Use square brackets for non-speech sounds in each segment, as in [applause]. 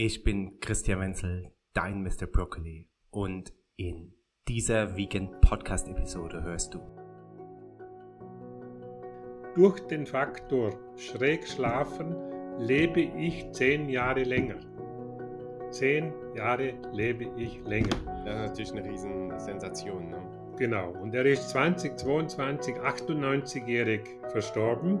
Ich bin Christian Wenzel, dein Mr. Broccoli und in dieser Vegan Podcast Episode hörst du. Durch den Faktor schräg schlafen lebe ich zehn Jahre länger. Zehn Jahre lebe ich länger. Das ist natürlich eine Riesensensation. Ne? Genau, und er ist 2022 98-jährig verstorben.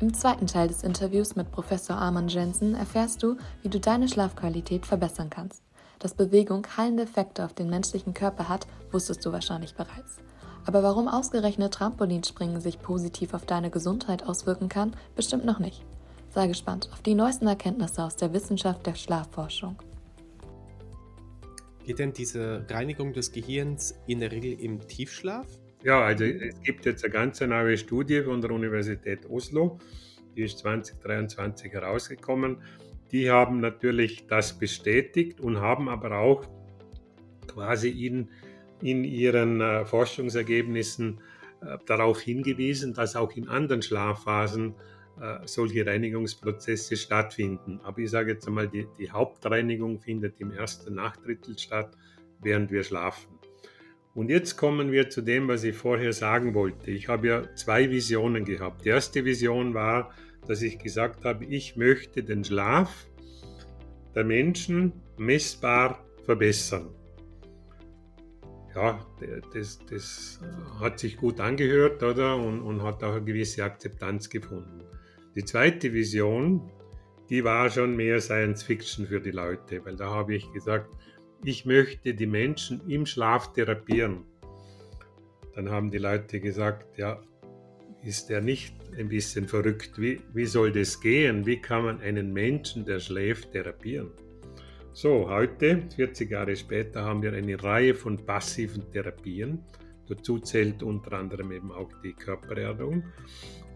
Im zweiten Teil des Interviews mit Professor Armand Jensen erfährst du, wie du deine Schlafqualität verbessern kannst. Dass Bewegung heilende Effekte auf den menschlichen Körper hat, wusstest du wahrscheinlich bereits. Aber warum ausgerechnet Trampolinspringen sich positiv auf deine Gesundheit auswirken kann, bestimmt noch nicht. Sei gespannt auf die neuesten Erkenntnisse aus der Wissenschaft der Schlafforschung. Geht denn diese Reinigung des Gehirns in der Regel im Tiefschlaf? Ja, also es gibt jetzt eine ganz neue Studie von der Universität Oslo, die ist 2023 herausgekommen die haben natürlich das bestätigt und haben aber auch quasi in, in ihren äh, Forschungsergebnissen äh, darauf hingewiesen, dass auch in anderen Schlafphasen äh, solche Reinigungsprozesse stattfinden. Aber ich sage jetzt einmal, die, die Hauptreinigung findet im ersten Nachtdrittel statt, während wir schlafen. Und jetzt kommen wir zu dem, was ich vorher sagen wollte. Ich habe ja zwei Visionen gehabt. Die erste Vision war, dass ich gesagt habe, ich möchte den Schlaf der Menschen messbar verbessern. Ja, das, das hat sich gut angehört oder? Und, und hat auch eine gewisse Akzeptanz gefunden. Die zweite Vision, die war schon mehr Science Fiction für die Leute, weil da habe ich gesagt, ich möchte die Menschen im Schlaf therapieren. Dann haben die Leute gesagt, ja, ist er nicht ein bisschen verrückt? Wie, wie soll das gehen? Wie kann man einen Menschen, der schläft, therapieren? So, heute, 40 Jahre später, haben wir eine Reihe von passiven Therapien. Dazu zählt unter anderem eben auch die Körpererdung.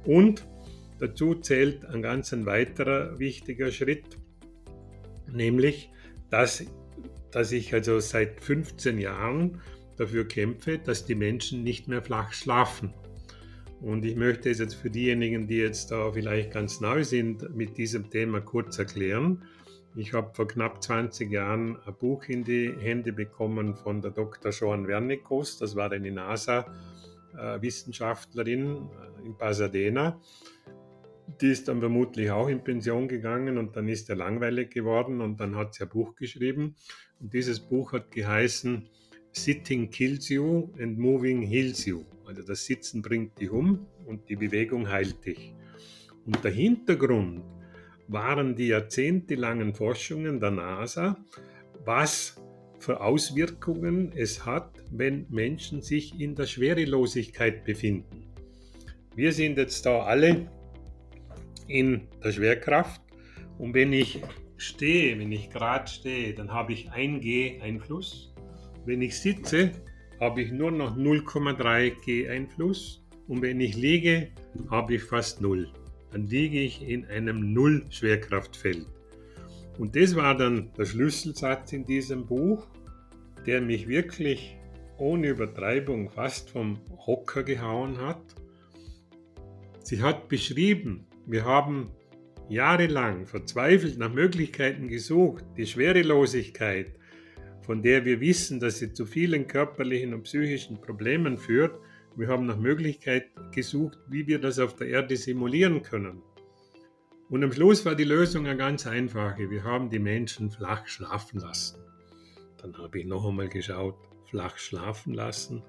Und dazu zählt ein ganz ein weiterer wichtiger Schritt, nämlich, dass, dass ich also seit 15 Jahren dafür kämpfe, dass die Menschen nicht mehr flach schlafen. Und ich möchte es jetzt für diejenigen, die jetzt da vielleicht ganz neu sind, mit diesem Thema kurz erklären. Ich habe vor knapp 20 Jahren ein Buch in die Hände bekommen von der Dr. Joan Wernicus. Das war eine NASA-Wissenschaftlerin äh, in Pasadena. Die ist dann vermutlich auch in Pension gegangen und dann ist er langweilig geworden und dann hat sie ein Buch geschrieben. Und dieses Buch hat geheißen Sitting kills you and moving heals you. Also das Sitzen bringt dich um und die Bewegung heilt dich. Und der Hintergrund waren die jahrzehntelangen Forschungen der NASA, was für Auswirkungen es hat, wenn Menschen sich in der Schwerelosigkeit befinden. Wir sind jetzt da alle in der Schwerkraft und wenn ich stehe, wenn ich gerade stehe, dann habe ich 1 G Einfluss. Wenn ich sitze, habe ich nur noch 0,3 G Einfluss und wenn ich liege, habe ich fast 0 dann liege ich in einem Null-Schwerkraftfeld. Und das war dann der Schlüsselsatz in diesem Buch, der mich wirklich ohne Übertreibung fast vom Hocker gehauen hat. Sie hat beschrieben, wir haben jahrelang verzweifelt nach Möglichkeiten gesucht, die Schwerelosigkeit, von der wir wissen, dass sie zu vielen körperlichen und psychischen Problemen führt, wir haben nach Möglichkeit gesucht, wie wir das auf der Erde simulieren können. Und am Schluss war die Lösung eine ganz einfache. Wir haben die Menschen flach schlafen lassen. Dann habe ich noch einmal geschaut, flach schlafen lassen.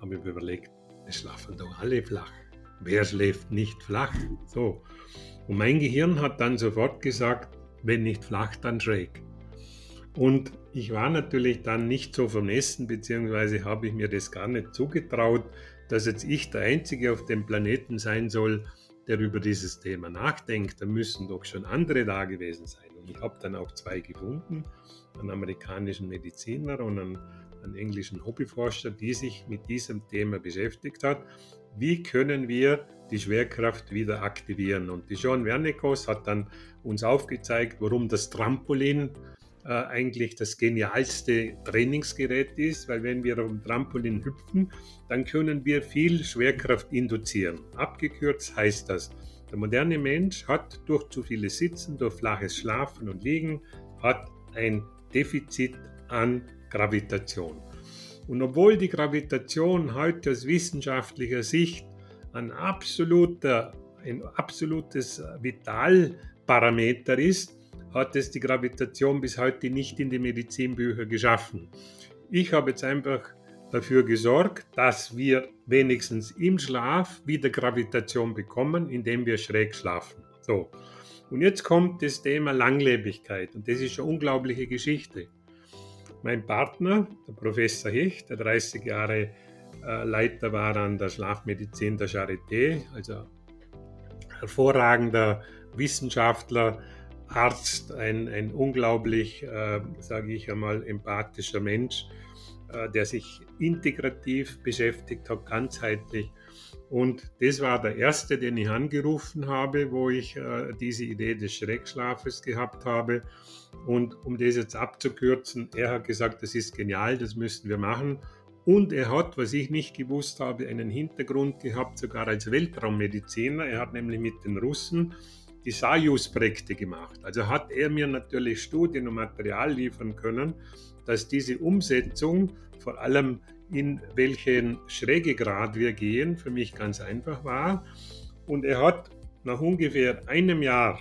Habe ich überlegt, es schlafen doch alle flach. Wer schläft nicht flach? So. Und mein Gehirn hat dann sofort gesagt, wenn nicht flach, dann schräg. Und ich war natürlich dann nicht so vermessen, beziehungsweise habe ich mir das gar nicht zugetraut, dass jetzt ich der Einzige auf dem Planeten sein soll, der über dieses Thema nachdenkt, dann müssen doch schon andere da gewesen sein. Und ich habe dann auch zwei gefunden, einen amerikanischen Mediziner und einen, einen englischen Hobbyforscher, die sich mit diesem Thema beschäftigt hat. Wie können wir die Schwerkraft wieder aktivieren? Und die John Wernicos hat dann uns aufgezeigt, warum das Trampolin äh, eigentlich das genialste Trainingsgerät ist, weil wenn wir auf dem Trampolin hüpfen, dann können wir viel Schwerkraft induzieren. Abgekürzt heißt das, der moderne Mensch hat durch zu vieles Sitzen, durch flaches Schlafen und Liegen, hat ein Defizit an Gravitation. Und obwohl die Gravitation heute aus wissenschaftlicher Sicht ein, absoluter, ein absolutes Vitalparameter ist, hat es die Gravitation bis heute nicht in die Medizinbücher geschaffen. Ich habe jetzt einfach dafür gesorgt, dass wir wenigstens im Schlaf wieder Gravitation bekommen, indem wir schräg schlafen. So. Und jetzt kommt das Thema Langlebigkeit und das ist eine unglaubliche Geschichte. Mein Partner, der Professor Hecht, der 30 Jahre Leiter war an der Schlafmedizin der Charité, also hervorragender Wissenschaftler, Arzt, ein, ein unglaublich, äh, sage ich einmal, empathischer Mensch, äh, der sich integrativ beschäftigt hat, ganzheitlich. Und das war der erste, den ich angerufen habe, wo ich äh, diese Idee des Schreckschlafes gehabt habe. Und um das jetzt abzukürzen, er hat gesagt, das ist genial, das müssten wir machen. Und er hat, was ich nicht gewusst habe, einen Hintergrund gehabt, sogar als Weltraummediziner. Er hat nämlich mit den Russen die Sajus-Projekte gemacht. Also hat er mir natürlich Studien und Material liefern können, dass diese Umsetzung, vor allem in welchen Schrägegrad wir gehen, für mich ganz einfach war. Und er hat nach ungefähr einem Jahr,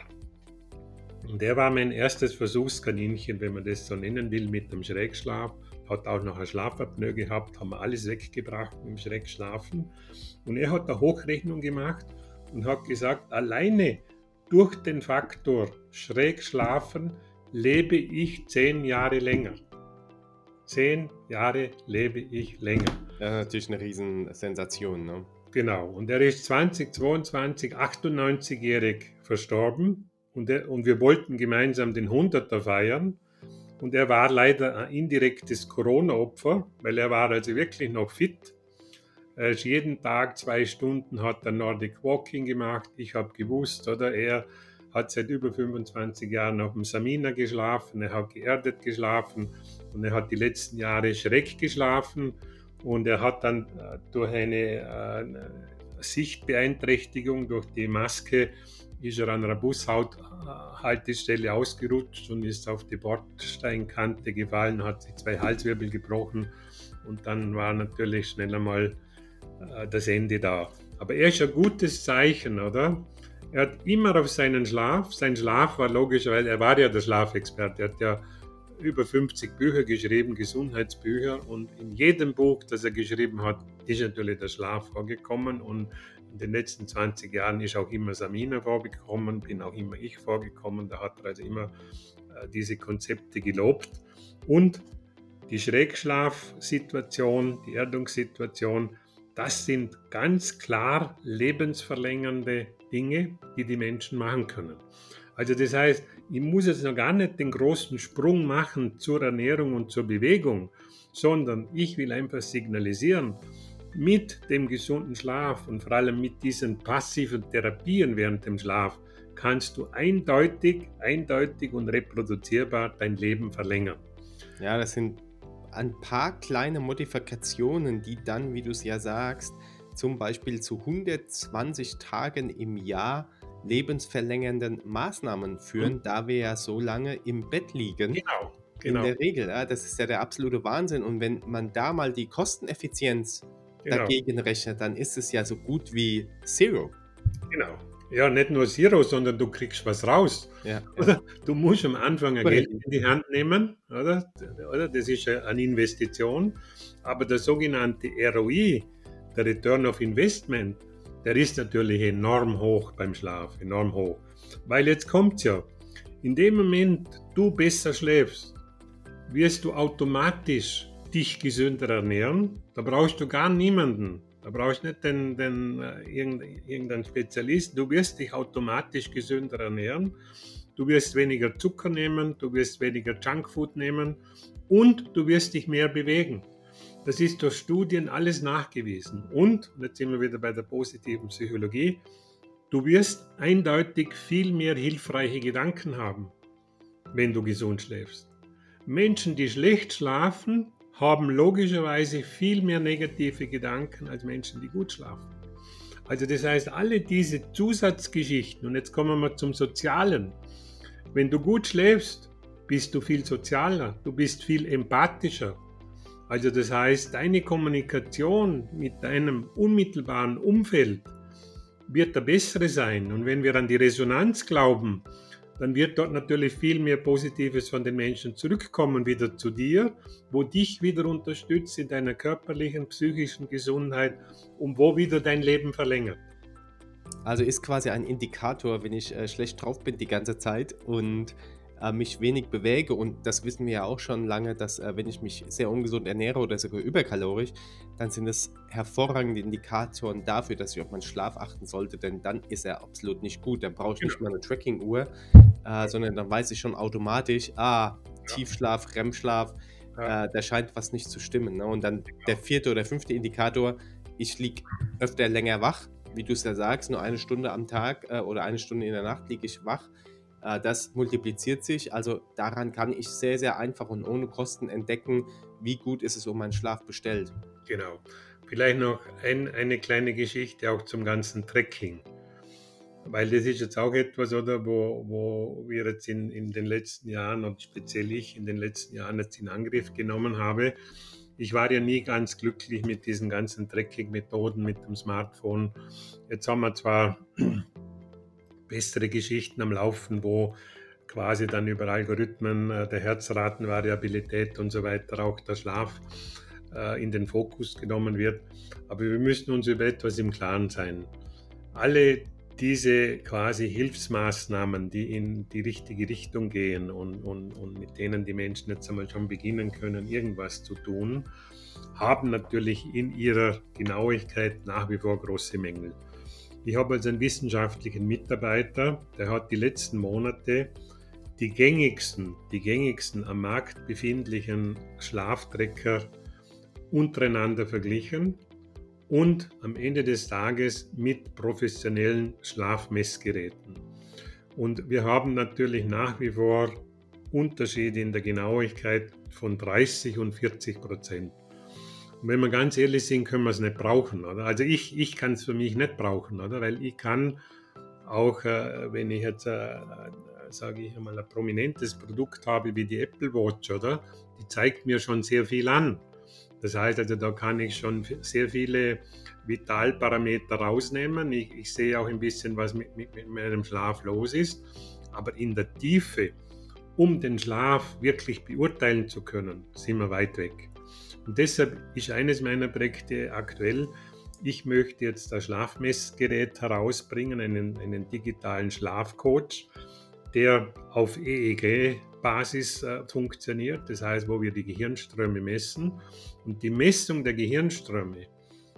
und der war mein erstes Versuchskaninchen, wenn man das so nennen will, mit dem Schrägschlaf, hat auch noch ein Schlafapnoe gehabt, haben wir alles weggebracht im Schrägschlafen. Und er hat eine Hochrechnung gemacht und hat gesagt, alleine durch den Faktor schräg schlafen lebe ich zehn Jahre länger. Zehn Jahre lebe ich länger. Das ist natürlich eine Riesensensation. Ne? Genau. Und er ist 2022, 98-jährig verstorben. Und, er, und wir wollten gemeinsam den 100er feiern. Und er war leider ein indirektes Corona-Opfer, weil er war also wirklich noch fit. Er ist jeden Tag zwei Stunden hat er Nordic Walking gemacht. Ich habe gewusst, oder? Er hat seit über 25 Jahren auf dem Samina geschlafen, er hat geerdet geschlafen und er hat die letzten Jahre schreck geschlafen. Und er hat dann äh, durch eine, äh, Sichtbeeinträchtigung durch die Maske ist er an einer Bushaltestelle ausgerutscht und ist auf die Bordsteinkante gefallen, hat sich zwei Halswirbel gebrochen und dann war natürlich schnell einmal äh, das Ende da. Aber er ist ein gutes Zeichen, oder? Er hat immer auf seinen Schlaf, sein Schlaf war logisch, weil er war ja der Schlafexperte, er hat ja über 50 Bücher geschrieben, Gesundheitsbücher und in jedem Buch, das er geschrieben hat, ist natürlich der Schlaf vorgekommen und in den letzten 20 Jahren ist auch immer Samina vorgekommen, bin auch immer ich vorgekommen, da hat er also immer äh, diese Konzepte gelobt und die Schrägschlafsituation, die Erdungssituation, das sind ganz klar lebensverlängernde Dinge, die die Menschen machen können. Also das heißt, ich muss jetzt noch gar nicht den großen Sprung machen zur Ernährung und zur Bewegung, sondern ich will einfach signalisieren, mit dem gesunden Schlaf und vor allem mit diesen passiven Therapien während dem Schlaf kannst du eindeutig, eindeutig und reproduzierbar dein Leben verlängern. Ja, das sind ein paar kleine Modifikationen, die dann, wie du es ja sagst, zum Beispiel zu 120 Tagen im Jahr lebensverlängernden Maßnahmen führen, mhm. da wir ja so lange im Bett liegen. Genau. Genau. In der Regel, ja, das ist ja der absolute Wahnsinn. Und wenn man da mal die Kosteneffizienz genau. dagegen rechnet, dann ist es ja so gut wie Zero. Genau. Ja, nicht nur Zero, sondern du kriegst was raus. Ja, [laughs] oder? Du musst am Anfang ein Geld in die Hand nehmen, oder? oder? Das ist eine Investition. Aber der sogenannte ROI, der Return of Investment, der ist natürlich enorm hoch beim Schlaf, enorm hoch. Weil jetzt kommt ja, in dem Moment du besser schläfst, wirst du automatisch dich gesünder ernähren. Da brauchst du gar niemanden Da brauchst du nicht den, den, äh, irgendeinen Spezialist. Du wirst dich automatisch gesünder ernähren. Du wirst weniger Zucker nehmen, du wirst weniger Junkfood nehmen und du wirst dich mehr bewegen. Das ist durch Studien alles nachgewiesen. Und, und jetzt sind wir wieder bei der positiven Psychologie, du wirst eindeutig viel mehr hilfreiche Gedanken haben, wenn du gesund schläfst. Menschen, die schlecht schlafen, haben logischerweise viel mehr negative Gedanken als Menschen, die gut schlafen. Also das heißt, alle diese Zusatzgeschichten, und jetzt kommen wir zum Sozialen. Wenn du gut schläfst, bist du viel sozialer, du bist viel empathischer. Also das heißt, deine Kommunikation mit deinem unmittelbaren Umfeld wird der bessere sein. Und wenn wir an die Resonanz glauben, dann wird dort natürlich viel mehr Positives von den Menschen zurückkommen wieder zu dir, wo dich wieder unterstützt in deiner körperlichen, psychischen Gesundheit und wo wieder dein Leben verlängert. Also ist quasi ein Indikator, wenn ich äh, schlecht drauf bin die ganze Zeit und äh, mich wenig bewege und das wissen wir ja auch schon lange, dass äh, wenn ich mich sehr ungesund ernähre oder sogar überkalorisch, dann sind es hervorragende Indikatoren dafür, dass ich auf meinen Schlaf achten sollte, denn dann ist er absolut nicht gut. Dann brauche ich nicht genau. mal eine Tracking-Uhr, äh, sondern dann weiß ich schon automatisch, ah, Tiefschlaf, REM-Schlaf, ja. äh, da scheint was nicht zu stimmen. Ne? Und dann genau. der vierte oder fünfte Indikator, ich liege öfter länger wach, wie du es ja sagst, nur eine Stunde am Tag äh, oder eine Stunde in der Nacht liege ich wach. Äh, das multipliziert sich. Also daran kann ich sehr, sehr einfach und ohne Kosten entdecken, wie gut ist es um meinen Schlaf bestellt. Genau. Vielleicht noch ein, eine kleine Geschichte auch zum ganzen Trekking. Weil das ist jetzt auch etwas, oder, wo, wo wir jetzt in, in den letzten Jahren und speziell ich in den letzten Jahren jetzt in Angriff genommen habe. Ich war ja nie ganz glücklich mit diesen ganzen Tracking-Methoden mit dem Smartphone. Jetzt haben wir zwar bessere Geschichten am Laufen, wo quasi dann über Algorithmen äh, der Herzratenvariabilität und so weiter auch der Schlaf äh, in den Fokus genommen wird. Aber wir müssen uns über etwas im Klaren sein. Alle diese quasi Hilfsmaßnahmen, die in die richtige Richtung gehen und, und, und mit denen die Menschen jetzt einmal schon beginnen können, irgendwas zu tun, haben natürlich in ihrer Genauigkeit nach wie vor große Mängel. Ich habe also einen wissenschaftlichen Mitarbeiter, der hat die letzten Monate die gängigsten, die gängigsten am Markt befindlichen Schlaftrecker untereinander verglichen und am Ende des Tages mit professionellen Schlafmessgeräten. Und wir haben natürlich nach wie vor Unterschiede in der Genauigkeit von 30 und 40 Prozent. Wenn wir ganz ehrlich sind, können wir es nicht brauchen. Oder? Also ich, ich kann es für mich nicht brauchen, oder? weil ich kann auch, äh, wenn ich jetzt, äh, äh, sage ich einmal, ein prominentes Produkt habe wie die Apple Watch, oder? die zeigt mir schon sehr viel an. Das heißt also, da kann ich schon sehr viele Vitalparameter rausnehmen. Ich, ich sehe auch ein bisschen, was mit, mit, mit meinem Schlaf los ist. Aber in der Tiefe, um den Schlaf wirklich beurteilen zu können, sind wir weit weg. Und deshalb ist eines meiner Projekte aktuell, ich möchte jetzt ein Schlafmessgerät herausbringen, einen, einen digitalen Schlafcoach, der auf EEG-Basis äh, funktioniert, das heißt, wo wir die Gehirnströme messen. Und die Messung der Gehirnströme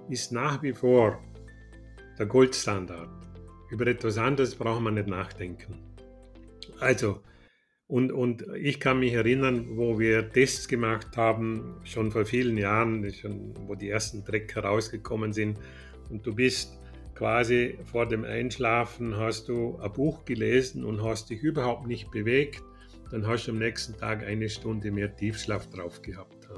ist nach wie vor der Goldstandard. Über etwas anderes braucht man nicht nachdenken. Also, und, und ich kann mich erinnern, wo wir Tests gemacht haben, schon vor vielen Jahren, schon, wo die ersten Trecker rausgekommen sind. Und du bist quasi vor dem Einschlafen, hast du ein Buch gelesen und hast dich überhaupt nicht bewegt. Dann hast du am nächsten Tag eine Stunde mehr Tiefschlaf drauf gehabt.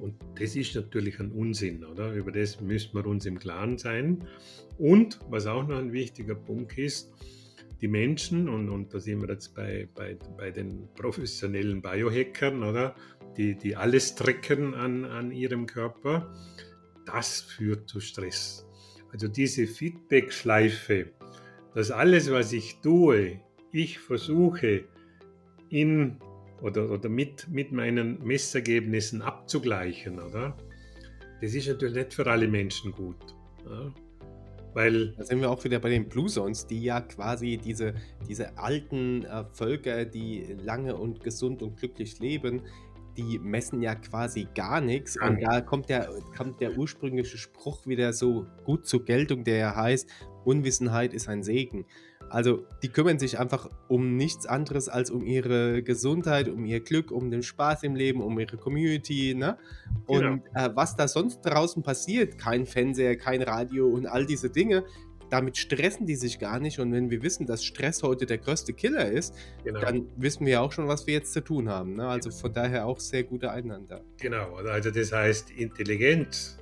Und das ist natürlich ein Unsinn, oder? Über das müssen wir uns im Klaren sein. Und was auch noch ein wichtiger Punkt ist, die Menschen, und, und da sind wir jetzt bei, bei, bei den professionellen Biohackern, oder? Die, die alles trecken an, an ihrem Körper, das führt zu Stress. Also diese Feedback-Schleife, dass alles, was ich tue, ich versuche in oder, oder mit, mit meinen Messergebnissen abzugleichen, oder? Das ist natürlich nicht für alle Menschen gut. Ja? Weil da sind wir auch wieder bei den Blue Zones, die ja quasi diese, diese alten äh, Völker, die lange und gesund und glücklich leben, die messen ja quasi gar nichts. Und da kommt der, kommt der ursprüngliche Spruch wieder so gut zur Geltung, der ja heißt, Unwissenheit ist ein Segen. Also die kümmern sich einfach um nichts anderes als um ihre Gesundheit, um ihr Glück, um den Spaß im Leben, um ihre Community. Ne? Und genau. äh, was da sonst draußen passiert, kein Fernseher, kein Radio und all diese Dinge, damit stressen die sich gar nicht. Und wenn wir wissen, dass Stress heute der größte Killer ist, genau. dann wissen wir auch schon, was wir jetzt zu tun haben. Ne? Also von daher auch sehr gute Einander. Genau, also das heißt, Intelligenz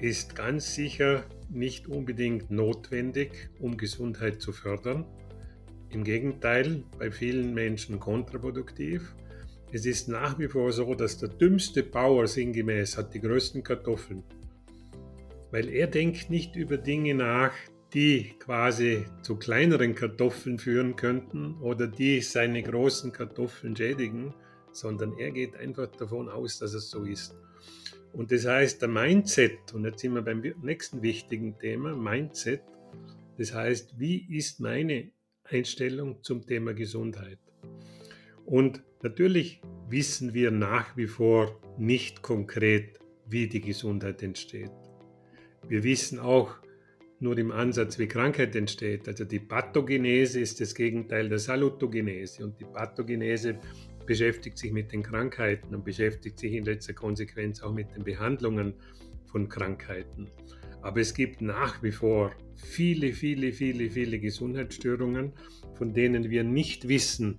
ist ganz sicher nicht unbedingt notwendig, um Gesundheit zu fördern. Im Gegenteil, bei vielen Menschen kontraproduktiv. Es ist nach wie vor so, dass der dümmste Bauer sinngemäß hat die größten Kartoffeln. Weil er denkt nicht über Dinge nach, die quasi zu kleineren Kartoffeln führen könnten oder die seine großen Kartoffeln schädigen, sondern er geht einfach davon aus, dass es so ist. Und das heißt, der Mindset, und jetzt sind wir beim nächsten wichtigen Thema, Mindset, das heißt, wie ist meine Einstellung zum Thema Gesundheit? Und natürlich wissen wir nach wie vor nicht konkret, wie die Gesundheit entsteht. Wir wissen auch nur im Ansatz, wie Krankheit entsteht. Also die Pathogenese ist das Gegenteil der Salutogenese und die Pathogenese beschäftigt sich mit den Krankheiten und beschäftigt sich in letzter Konsequenz auch mit den Behandlungen von Krankheiten. Aber es gibt nach wie vor viele, viele, viele, viele Gesundheitsstörungen, von denen wir nicht wissen,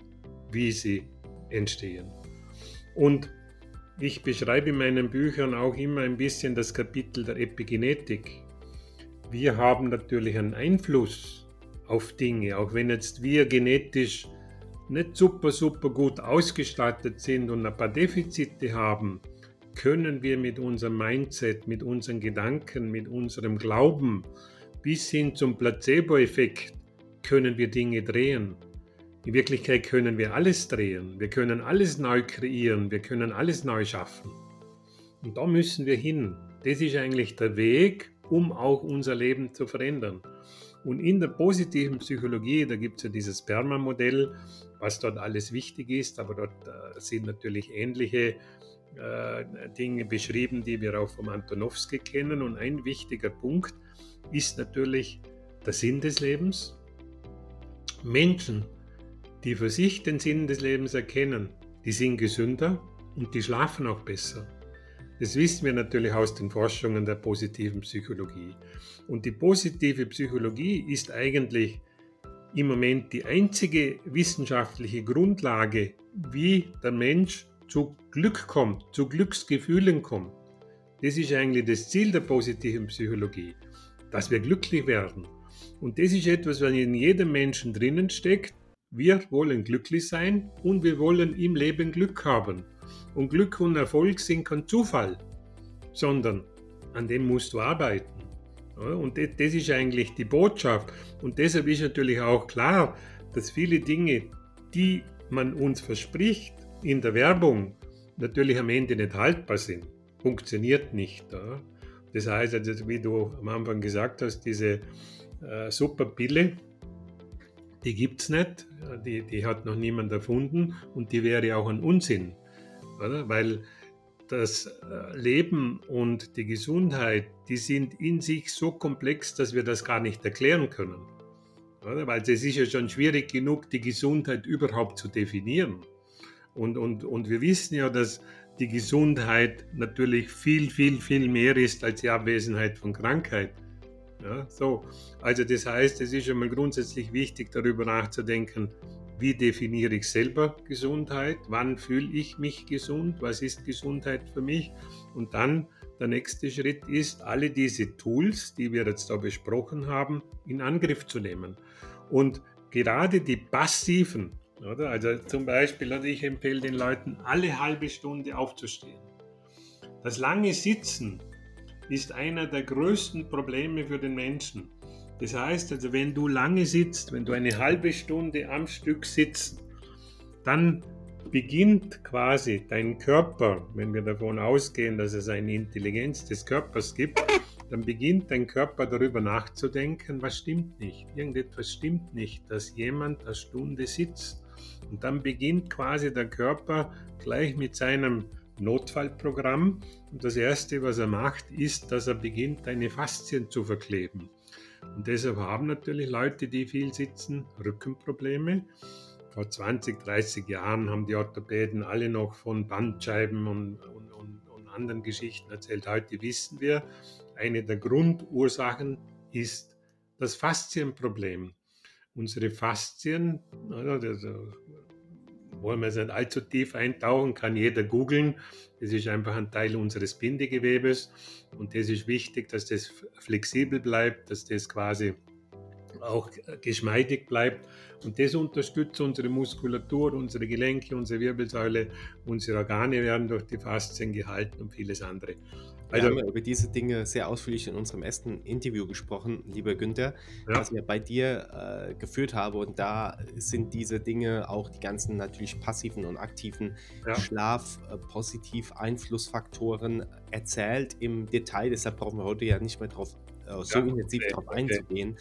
wie sie entstehen. Und ich beschreibe in meinen Büchern auch immer ein bisschen das Kapitel der Epigenetik. Wir haben natürlich einen Einfluss auf Dinge, auch wenn jetzt wir genetisch nicht super, super gut ausgestattet sind und ein paar Defizite haben, können wir mit unserem Mindset, mit unseren Gedanken, mit unserem Glauben bis hin zum Placebo-Effekt können wir Dinge drehen. In Wirklichkeit können wir alles drehen. Wir können alles neu kreieren. Wir können alles neu schaffen. Und da müssen wir hin. Das ist eigentlich der Weg, um auch unser Leben zu verändern. Und in der positiven Psychologie, da gibt es ja dieses Sperma-Modell, was dort alles wichtig ist, aber dort äh, sind natürlich ähnliche äh, Dinge beschrieben, die wir auch vom Antonowski kennen. Und ein wichtiger Punkt ist natürlich der Sinn des Lebens. Menschen, die für sich den Sinn des Lebens erkennen, die sind gesünder und die schlafen auch besser. Das wissen wir natürlich aus den Forschungen der positiven Psychologie. Und die positive Psychologie ist eigentlich im Moment die einzige wissenschaftliche Grundlage, wie der Mensch zu Glück kommt, zu Glücksgefühlen kommt. Das ist eigentlich das Ziel der positiven Psychologie, dass wir glücklich werden. Und das ist etwas, was in jedem Menschen drinnen steckt. Wir wollen glücklich sein und wir wollen im Leben Glück haben. Und Glück und Erfolg sind kein Zufall, sondern an dem musst du arbeiten. Und das ist eigentlich die Botschaft. Und deshalb ist natürlich auch klar, dass viele Dinge, die man uns verspricht in der Werbung, natürlich am Ende nicht haltbar sind. Funktioniert nicht. Das heißt, also, wie du am Anfang gesagt hast, diese äh, Superpille, die gibt es nicht, die, die hat noch niemand erfunden und die wäre auch ein Unsinn. Oder? Weil das äh, Leben und die Gesundheit, die sind in sich so komplex, dass wir das gar nicht erklären können. Weil es ist ja schon schwierig genug, die Gesundheit überhaupt zu definieren. Und, und, und wir wissen ja, dass die Gesundheit natürlich viel, viel, viel mehr ist als die Abwesenheit von Krankheit. Ja, so. Also das heißt, es ist schon mal grundsätzlich wichtig, darüber nachzudenken, wie definiere ich selber Gesundheit, wann fühle ich mich gesund, was ist Gesundheit für mich und dann der nächste Schritt ist, alle diese Tools, die wir jetzt da besprochen haben, in Angriff zu nehmen. Und gerade die passiven, oder? also zum Beispiel, ich empfehle den Leuten, alle halbe Stunde aufzustehen. Das lange Sitzen ist einer der größten Probleme für den Menschen. Das heißt also, wenn du lange sitzt, wenn du eine halbe Stunde am Stück sitzt, dann beginnt quasi dein Körper, wenn wir davon ausgehen, dass es eine Intelligenz des Körpers gibt, dann beginnt dein Körper darüber nachzudenken, was stimmt nicht. Irgendetwas stimmt nicht, dass jemand eine Stunde sitzt. Und dann beginnt quasi der Körper gleich mit seinem Notfallprogramm. Und das Erste, was er macht, ist, dass er beginnt, deine Faszien zu verkleben. Und deshalb haben natürlich Leute, die viel sitzen, Rückenprobleme. Vor 20, 30 Jahren haben die Orthopäden alle noch von Bandscheiben und, und, und, und anderen Geschichten erzählt. Heute wissen wir, eine der Grundursachen ist das Faszienproblem. Unsere Faszien, also wollen wir jetzt nicht allzu tief eintauchen, kann jeder googeln. Das ist einfach ein Teil unseres Bindegewebes und das ist wichtig, dass das flexibel bleibt, dass das quasi auch geschmeidig bleibt. Und das unterstützt unsere Muskulatur, unsere Gelenke, unsere Wirbelsäule, unsere Organe werden durch die Faszien gehalten und vieles andere. Also, wir haben ja über diese Dinge sehr ausführlich in unserem ersten Interview gesprochen, lieber Günther, ja. das ich bei dir äh, geführt habe. Und da sind diese Dinge, auch die ganzen natürlich passiven und aktiven ja. Schlaf-positiv-Einflussfaktoren erzählt im Detail. Deshalb brauchen wir heute ja nicht mehr drauf äh, so ja, intensiv okay, darauf okay. einzugehen.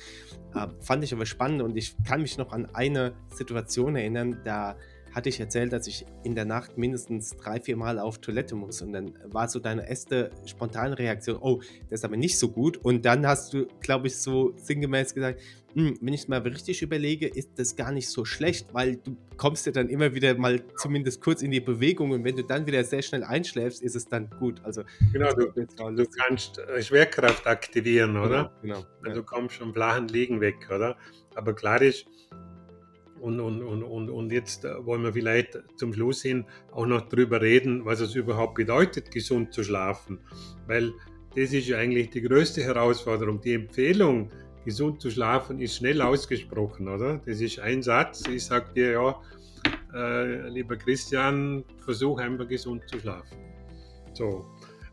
Äh, fand ich aber spannend und ich kann mich noch an eine Situation erinnern, da hatte ich erzählt, dass ich in der Nacht mindestens drei, vier Mal auf Toilette muss. Und dann war so deine erste spontane Reaktion, oh, das ist aber nicht so gut. Und dann hast du, glaube ich, so sinngemäß gesagt, hm, wenn ich es mal richtig überlege, ist das gar nicht so schlecht, weil du kommst ja dann immer wieder mal zumindest kurz in die Bewegung und wenn du dann wieder sehr schnell einschläfst, ist es dann gut. Also genau, du, du kannst äh, Schwerkraft aktivieren, oder? Genau. genau ja. Du kommst vom flachen Liegen weg, oder? Aber klar ist, und, und, und, und, und jetzt äh, wollen wir vielleicht zum Schluss hin auch noch darüber reden, was es überhaupt bedeutet, gesund zu schlafen. Weil das ist ja eigentlich die größte Herausforderung. Die Empfehlung, gesund zu schlafen, ist schnell ausgesprochen, oder? Das ist ein Satz. Ich sage dir, ja, äh, lieber Christian, versuch einfach gesund zu schlafen. So.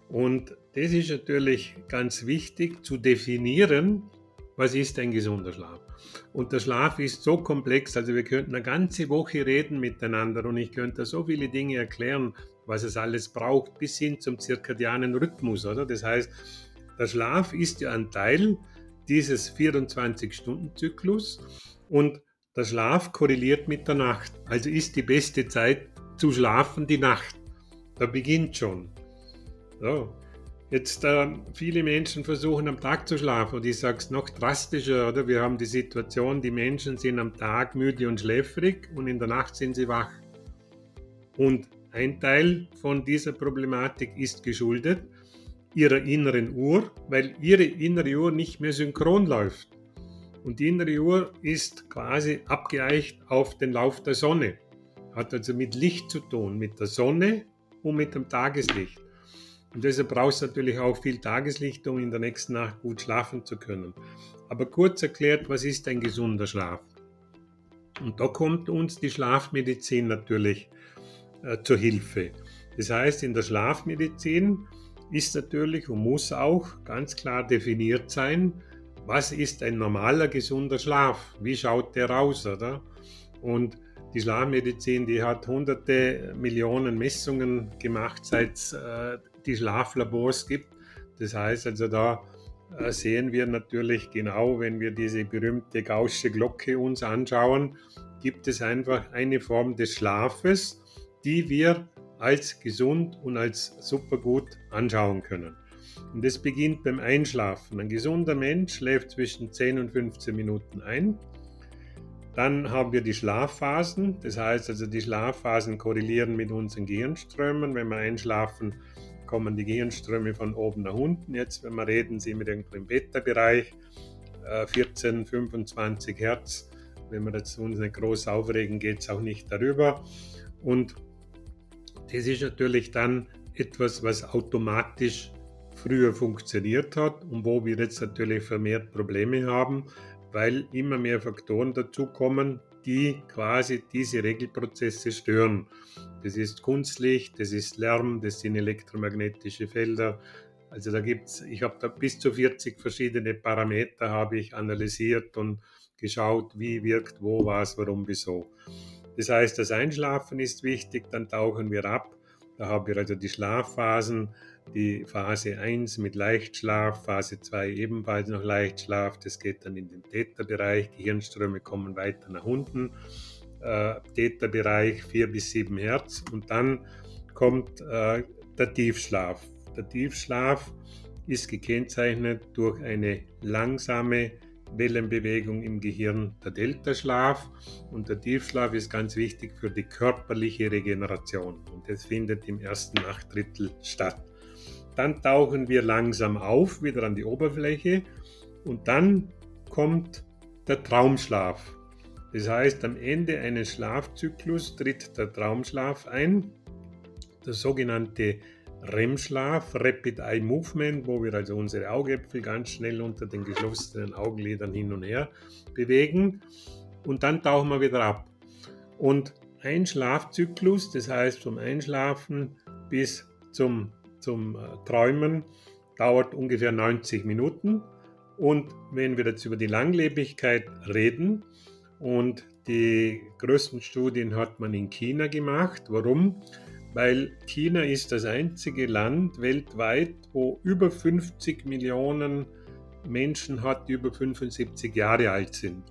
Und das ist natürlich ganz wichtig zu definieren, was ist ein gesunder Schlaf. Und der Schlaf ist so komplex, also wir könnten eine ganze Woche reden miteinander und ich könnte so viele Dinge erklären, was es alles braucht, bis hin zum zirkadianen Rhythmus, oder? Das heißt, der Schlaf ist ja ein Teil dieses 24-Stunden-Zyklus und der Schlaf korreliert mit der Nacht. Also ist die beste Zeit zu schlafen die Nacht. Da beginnt schon. So. Jetzt äh, viele Menschen versuchen am Tag zu schlafen und ich sage es noch drastischer, oder? Wir haben die Situation, die Menschen sind am Tag müde und schläfrig und in der Nacht sind sie wach. Und ein Teil von dieser Problematik ist geschuldet ihrer inneren Uhr, weil ihre innere Uhr nicht mehr synchron läuft. Und die innere Uhr ist quasi abgeeicht auf den Lauf der Sonne. Hat also mit Licht zu tun, mit der Sonne und mit dem Tageslicht. Und deshalb brauchst du natürlich auch viel Tageslicht, um in der nächsten Nacht gut schlafen zu können. Aber kurz erklärt, was ist ein gesunder Schlaf? Und da kommt uns die Schlafmedizin natürlich äh, zur Hilfe. Das heißt, in der Schlafmedizin ist natürlich und muss auch ganz klar definiert sein, was ist ein normaler gesunder Schlaf? Wie schaut der aus, oder? Und die Schlafmedizin, die hat hunderte Millionen Messungen gemacht, seit es äh, die Schlaflabors gibt. Das heißt also, da äh, sehen wir natürlich genau, wenn wir diese berühmte Gaußsche Glocke uns anschauen, gibt es einfach eine Form des Schlafes, die wir als gesund und als supergut anschauen können. Und das beginnt beim Einschlafen. Ein gesunder Mensch schläft zwischen 10 und 15 Minuten ein. Dann haben wir die Schlafphasen. Das heißt also, die Schlafphasen korrelieren mit unseren Gehirnströmen. Wenn wir einschlafen, kommen die Gehirnströme von oben nach unten. Jetzt, wenn wir reden, sind wir irgendwo im Beta-Bereich, 14, äh, 25 Hertz. Wenn wir jetzt uns nicht groß aufregen, geht es auch nicht darüber. Und das ist natürlich dann etwas, was automatisch früher funktioniert hat und wo wir jetzt natürlich vermehrt Probleme haben, weil immer mehr Faktoren dazukommen, die quasi diese Regelprozesse stören. Das ist Kunstlicht, das ist Lärm, das sind elektromagnetische Felder. Also da gibt es, ich habe da bis zu 40 verschiedene Parameter habe ich analysiert und geschaut, wie wirkt wo, was, warum, wieso. Das heißt, das Einschlafen ist wichtig, dann tauchen wir ab. Da haben wir also die Schlafphasen, die Phase 1 mit Leichtschlaf, Phase 2 ebenfalls noch Leichtschlaf, das geht dann in den Theta-Bereich, Gehirnströme kommen weiter nach unten, äh, Theta-Bereich 4 bis 7 Hertz und dann kommt äh, der Tiefschlaf. Der Tiefschlaf ist gekennzeichnet durch eine langsame Wellenbewegung im Gehirn, der Deltaschlaf. Und der Tiefschlaf ist ganz wichtig für die körperliche Regeneration. Und das findet im ersten Nachtdrittel statt. Dann tauchen wir langsam auf, wieder an die Oberfläche. Und dann kommt der Traumschlaf. Das heißt, am Ende eines Schlafzyklus tritt der Traumschlaf ein, der sogenannte REM-Schlaf, Rapid Eye Movement, wo wir also unsere Augäpfel ganz schnell unter den geschlossenen Augenlidern hin und her bewegen und dann tauchen wir wieder ab. Und ein Schlafzyklus, das heißt vom Einschlafen bis zum, zum äh, Träumen, dauert ungefähr 90 Minuten. Und wenn wir jetzt über die Langlebigkeit reden, und die größten Studien hat man in China gemacht. Warum? weil China ist das einzige Land weltweit, wo über 50 Millionen Menschen hat, die über 75 Jahre alt sind.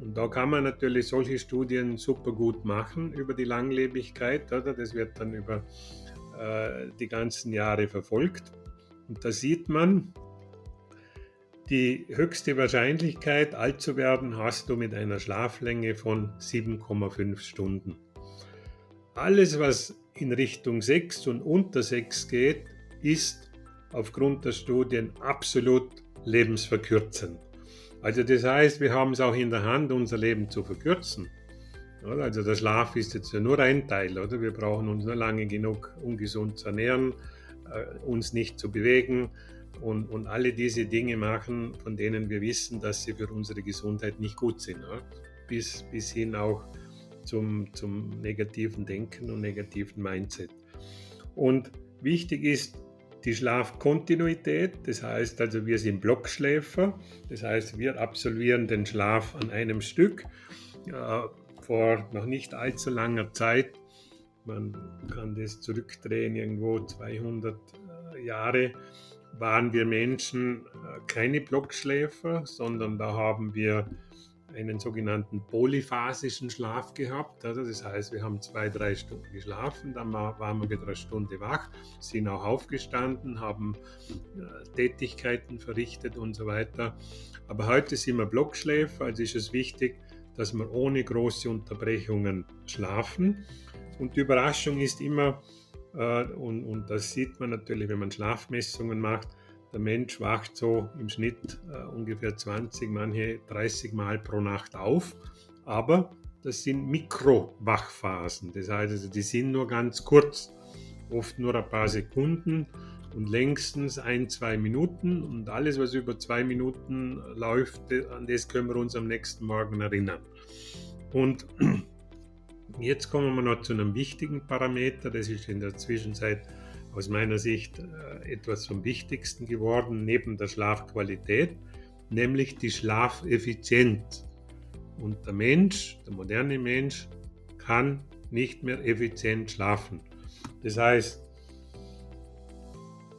Und da kann man natürlich solche Studien super gut machen über die Langlebigkeit. Oder? Das wird dann über äh, die ganzen Jahre verfolgt. Und da sieht man, die höchste Wahrscheinlichkeit, alt zu werden, hast du mit einer Schlaflänge von 7,5 Stunden. Alles, was in Richtung 6 und unter 6 geht, ist aufgrund der Studien absolut lebensverkürzend. Also das heißt, wir haben es auch in der Hand, unser Leben zu verkürzen. Also der Schlaf ist jetzt nur ein Teil, oder? Wir brauchen uns nur lange genug ungesund zu ernähren, äh, uns nicht zu bewegen und, und alle diese Dinge machen, von denen wir wissen, dass sie für unsere Gesundheit nicht gut sind. Bis, bis hin auch zum, zum negativen Denken und negativen Mindset. Und wichtig ist die Schlafkontinuität, das heißt also wir sind Blockschläfer, das heißt wir absolvieren den Schlaf an einem Stück äh, vor noch nicht allzu langer Zeit. Man kann das zurückdrehen, irgendwo 200 äh, Jahre waren wir Menschen äh, keine Blockschläfer, sondern da haben wir einen sogenannten polyphasischen Schlaf gehabt. Also das heißt, wir haben zwei, drei Stunden geschlafen, dann waren wir wieder eine Stunde wach, sind auch aufgestanden, haben äh, Tätigkeiten verrichtet und so weiter. Aber heute sind wir Blockschläfer, also ist es wichtig, dass wir ohne große Unterbrechungen schlafen. Und die Überraschung ist immer, äh, und, und das sieht man natürlich, wenn man Schlafmessungen macht, der Mensch wacht so im Schnitt äh, ungefähr 20, manche 30 Mal pro Nacht auf, aber das sind Mikrowachphasen. Das heißt, also, die sind nur ganz kurz, oft nur ein paar Sekunden und längstens ein, zwei Minuten. Und alles, was über zwei Minuten läuft, an das können wir uns am nächsten Morgen erinnern. Und [clears throat] jetzt kommen wir noch zu einem wichtigen Parameter, das ist in der Zwischenzeit aus meiner Sicht äh, etwas vom Wichtigsten geworden neben der Schlafqualität, nämlich die Schlafeffizienz. Und der Mensch, der moderne Mensch, kann nicht mehr effizient schlafen. Das heißt,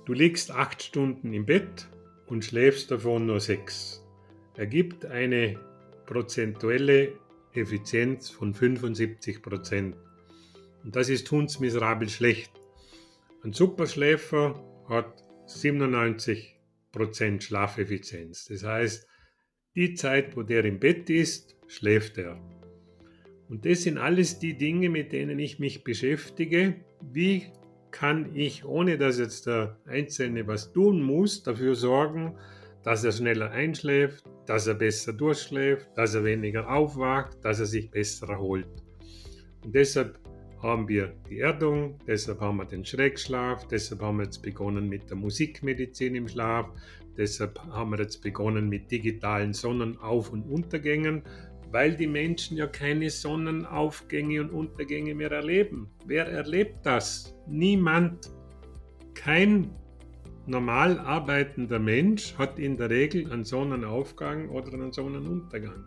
du liegst acht Stunden im Bett und schläfst davon nur sechs. Ergibt eine prozentuelle Effizienz von 75 Prozent. Und das ist hundsmiserabel schlecht. Ein Superschläfer hat 97% Schlafeffizienz. Das heißt, die Zeit, wo der im Bett ist, schläft er. Und das sind alles die Dinge, mit denen ich mich beschäftige. Wie kann ich, ohne dass jetzt der Einzelne was tun muss, dafür sorgen, dass er schneller einschläft, dass er besser durchschläft, dass er weniger aufwacht, dass er sich besser erholt. Und deshalb haben wir die Erdung, deshalb haben wir den Schreckschlaf, deshalb haben wir jetzt begonnen mit der Musikmedizin im Schlaf, deshalb haben wir jetzt begonnen mit digitalen Sonnenauf- und Untergängen, weil die Menschen ja keine Sonnenaufgänge und Untergänge mehr erleben. Wer erlebt das? Niemand. Kein normal arbeitender Mensch hat in der Regel einen Sonnenaufgang oder einen Sonnenuntergang.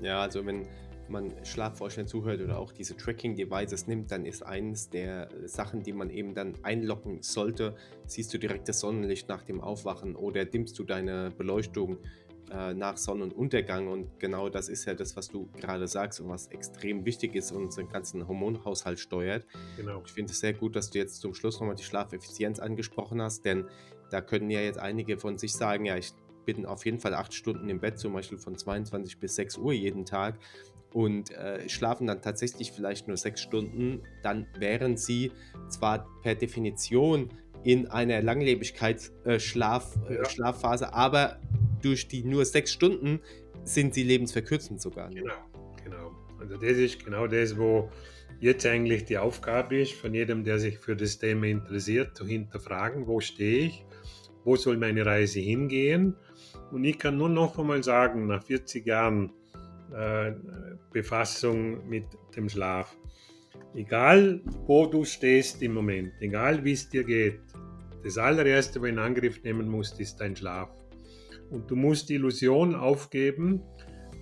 Ja, also wenn man Schlafforschern zuhört oder auch diese Tracking-Devices nimmt, dann ist eines der Sachen, die man eben dann einloggen sollte, siehst du direkt das Sonnenlicht nach dem Aufwachen oder dimmst du deine Beleuchtung äh, nach Sonnenuntergang. Und genau das ist ja das, was du gerade sagst und was extrem wichtig ist und unseren ganzen Hormonhaushalt steuert. Genau. Ich finde es sehr gut, dass du jetzt zum Schluss nochmal die Schlafeffizienz angesprochen hast, denn da können ja jetzt einige von sich sagen, ja, ich bin auf jeden Fall acht Stunden im Bett, zum Beispiel von 22 bis 6 Uhr jeden Tag und äh, schlafen dann tatsächlich vielleicht nur sechs Stunden, dann wären sie zwar per Definition in einer Langlebigkeitsschlaf, äh, ja. Schlafphase, aber durch die nur sechs Stunden sind sie lebensverkürzend sogar. Ne? Genau, genau. Also das ist genau das, wo jetzt eigentlich die Aufgabe ist von jedem, der sich für das Thema interessiert, zu hinterfragen, wo stehe ich, wo soll meine Reise hingehen. Und ich kann nur noch einmal sagen, nach 40 Jahren äh, Befassung mit dem Schlaf, egal wo du stehst im Moment, egal wie es dir geht, das allererste, was in Angriff nehmen musst, ist dein Schlaf. Und du musst die Illusion aufgeben,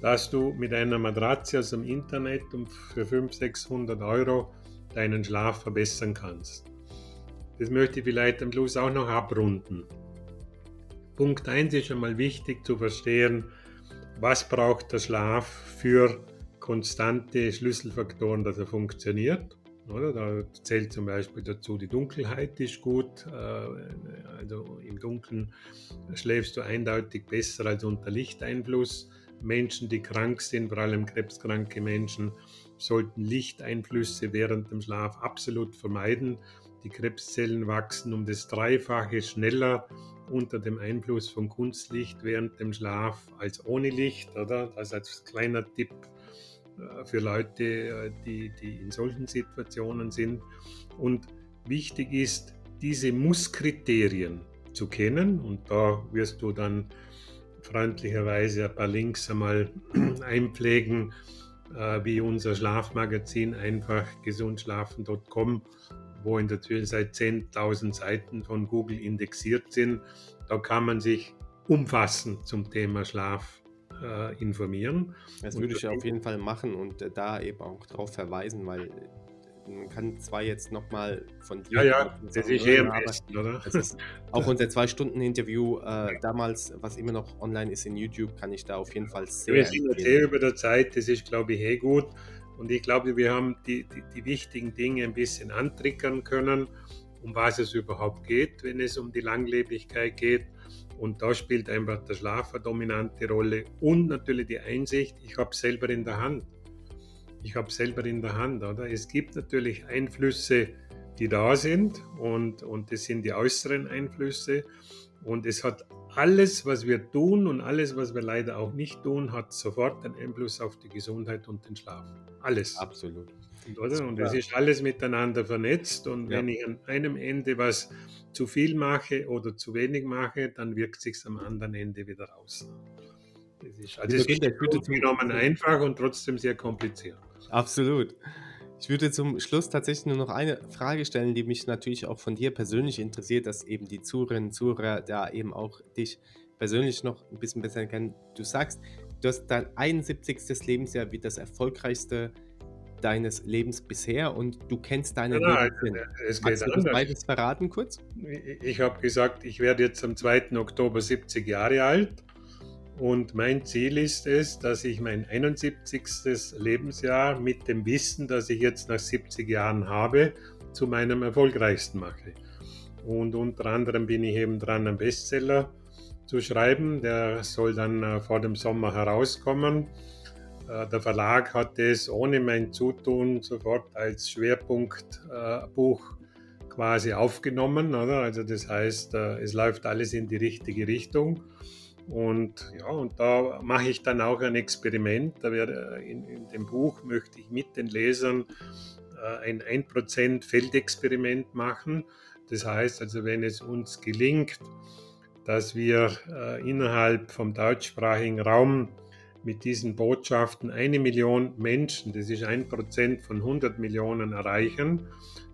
dass du mit einer Matratze aus dem Internet für 500, 600 Euro deinen Schlaf verbessern kannst. Das möchte ich vielleicht am Schluss auch noch abrunden. Punkt 1 ist einmal wichtig zu verstehen, was braucht der Schlaf für konstante Schlüsselfaktoren, dass er funktioniert. Oder? Da zählt zum Beispiel dazu, die Dunkelheit ist gut. Äh, also im Dunkeln schläfst du eindeutig besser als unter Lichteinfluss. Menschen, die krank sind, vor allem krebskranke Menschen, sollten Lichteinflüsse während dem Schlaf absolut vermeiden. Die Krebszellen wachsen um das Dreifache schneller unter dem Einfluss von Kunstlicht während dem Schlaf als ohne Licht. Oder? Das als kleiner Tipp für Leute, äh, die, die in solchen Situationen sind. Und wichtig ist, diese Musskriterien zu kennen. Und da wirst du dann freundlicherweise ein paar Links einmal [clears throat] einpflegen, äh, wie unser Schlafmagazin einfach gesundschlafen.com, wo in der Zwischenzeit 10.000 Seiten von Google indexiert sind. Da kann man sich umfassend zum Thema Schlaf äh, informieren. Das würde ich auf jeden Fall machen und äh, da eben auch darauf verweisen, weil man kann zwar jetzt nochmal von dir. Ja, ja, das ist eh am besten, oder? auch unser Zwei-Stunden-Interview äh, damals, was immer noch online ist in YouTube, kann ich da auf jeden Fall sehr. Wir sind sehr über der Zeit, das ist, glaube ich, eh gut. Und ich glaube, wir haben die, die, die wichtigen Dinge ein bisschen antriggern können, um was es überhaupt geht, wenn es um die Langlebigkeit geht. Und da spielt einfach der Schlaf eine dominante Rolle und natürlich die Einsicht, ich habe selber in der Hand ich habe selber in der Hand. Oder? Es gibt natürlich Einflüsse, die da sind und, und das sind die äußeren Einflüsse. Und es hat alles, was wir tun und alles, was wir leider auch nicht tun, hat sofort einen Einfluss auf die Gesundheit und den Schlaf. Alles. Absolut. Und, oder? und es ist alles miteinander vernetzt. Und ja. wenn ich an einem Ende was zu viel mache oder zu wenig mache, dann wirkt sich am anderen Ende wieder aus. Das ist, also es ist genommen einfach und trotzdem sehr kompliziert. Absolut. Ich würde zum Schluss tatsächlich nur noch eine Frage stellen, die mich natürlich auch von dir persönlich interessiert, dass eben die Zuhörerinnen und Zuhörer da eben auch dich persönlich noch ein bisschen besser kennen. Du sagst, du hast dein 71. Lebensjahr wie das erfolgreichste deines Lebens bisher und du kennst deine ja, Lebenssinn. Es geht Kannst du das beides verraten kurz? Ich habe gesagt, ich werde jetzt am 2. Oktober 70 Jahre alt und mein Ziel ist es, dass ich mein 71. Lebensjahr mit dem Wissen, das ich jetzt nach 70 Jahren habe, zu meinem erfolgreichsten mache. Und unter anderem bin ich eben dran, einen Bestseller zu schreiben. Der soll dann äh, vor dem Sommer herauskommen. Äh, der Verlag hat es ohne mein Zutun sofort als Schwerpunktbuch quasi aufgenommen. Also das heißt, äh, es läuft alles in die richtige Richtung. Und ja, und da mache ich dann auch ein Experiment. Da werde, in, in dem Buch möchte ich mit den Lesern äh, ein 1% Feldexperiment machen. Das heißt also, wenn es uns gelingt, dass wir äh, innerhalb vom deutschsprachigen Raum mit diesen Botschaften eine Million Menschen, das ist ein Prozent von 100 Millionen, erreichen,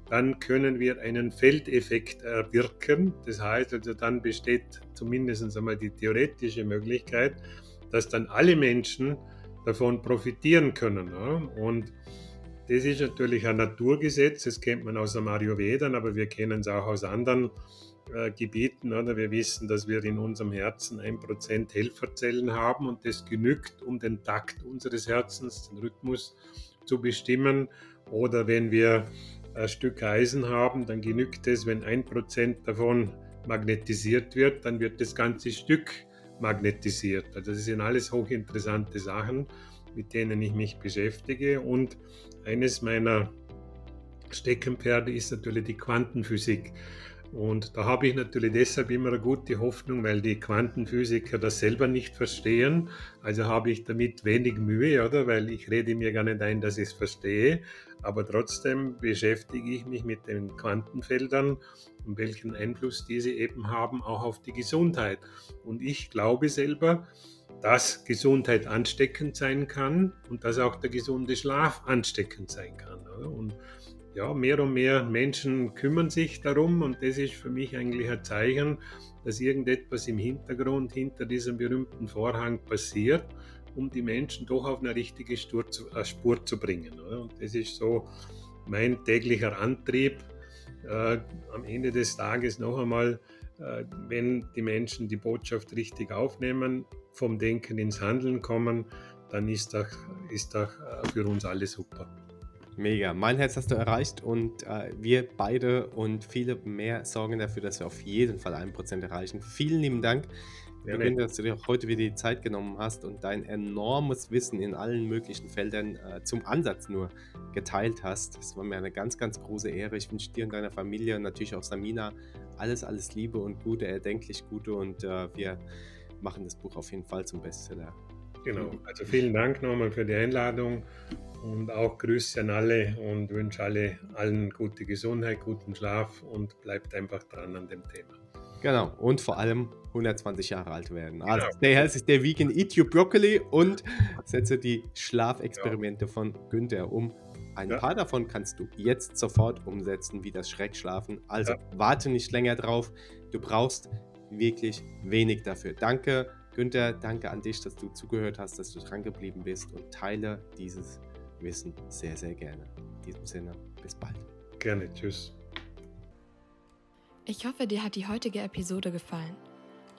dann können wir einen Feldeffekt erwirken. Das heißt, also dann besteht zumindest einmal die theoretische Möglichkeit, dass dann alle Menschen davon profitieren können. Und das ist natürlich ein Naturgesetz, das kennt man aus dem Ayurveda, aber wir kennen es auch aus anderen äh, Gebieten. Oder? Wir wissen, dass wir in unserem Herzen ein Prozent Helferzellen haben und das genügt, um den Takt unseres Herzens, den Rhythmus zu bestimmen. Oder wenn wir ein Stück Eisen haben, dann genügt es, wenn ein Prozent davon magnetisiert wird, dann wird das ganze Stück magnetisiert. Also das sind alles hochinteressante Sachen, mit denen ich mich beschäftige. Und eines meiner Steckenpferde ist natürlich die Quantenphysik. Und da habe ich natürlich deshalb immer eine gute Hoffnung, weil die Quantenphysiker das selber nicht verstehen. Also habe ich damit wenig Mühe, oder? Weil ich rede mir gar nicht ein, dass ich es verstehe. Aber trotzdem beschäftige ich mich mit den Quantenfeldern und welchen Einfluss diese eben haben, auch auf die Gesundheit. Und ich glaube selber, dass Gesundheit ansteckend sein kann und dass auch der gesunde Schlaf ansteckend sein kann. Oder? Und ja, mehr und mehr Menschen kümmern sich darum und das ist für mich eigentlich ein Zeichen, dass irgendetwas im Hintergrund hinter diesem berühmten Vorhang passiert, um die Menschen doch auf eine richtige Spur zu, äh, Spur zu bringen. Oder? Und das ist so mein täglicher Antrieb. Äh, am Ende des Tages noch einmal, wenn die Menschen die Botschaft richtig aufnehmen, vom Denken ins Handeln kommen, dann ist das, ist das äh, für uns alle super. Mega. Mein Herz hast du erreicht und äh, wir beide und viele mehr sorgen dafür, dass wir auf jeden Fall ein Prozent erreichen. Vielen lieben Dank, ja, dass du dir heute wieder die Zeit genommen hast und dein enormes Wissen in allen möglichen Feldern äh, zum Ansatz nur geteilt hast. Das war mir eine ganz, ganz große Ehre. Ich wünsche dir und deiner Familie und natürlich auch Samina alles, alles Liebe und Gute, erdenklich Gute und äh, wir machen das Buch auf jeden Fall zum Bestseller. Genau, also vielen Dank nochmal für die Einladung und auch Grüße an alle und wünsche alle allen gute Gesundheit, guten Schlaf und bleibt einfach dran an dem Thema. Genau, und vor allem 120 Jahre alt werden. Also genau. stay healthy, stay vegan, eat your broccoli und setze die Schlafexperimente ja. von Günther um. Ein ja. paar davon kannst du jetzt sofort umsetzen, wie das Schreckschlafen. Also ja. warte nicht länger drauf. Du brauchst wirklich wenig dafür. Danke, Günther, danke an dich, dass du zugehört hast, dass du dran geblieben bist und teile dieses Wissen sehr, sehr gerne. In diesem Sinne, bis bald. Gerne, tschüss. Ich hoffe, dir hat die heutige Episode gefallen.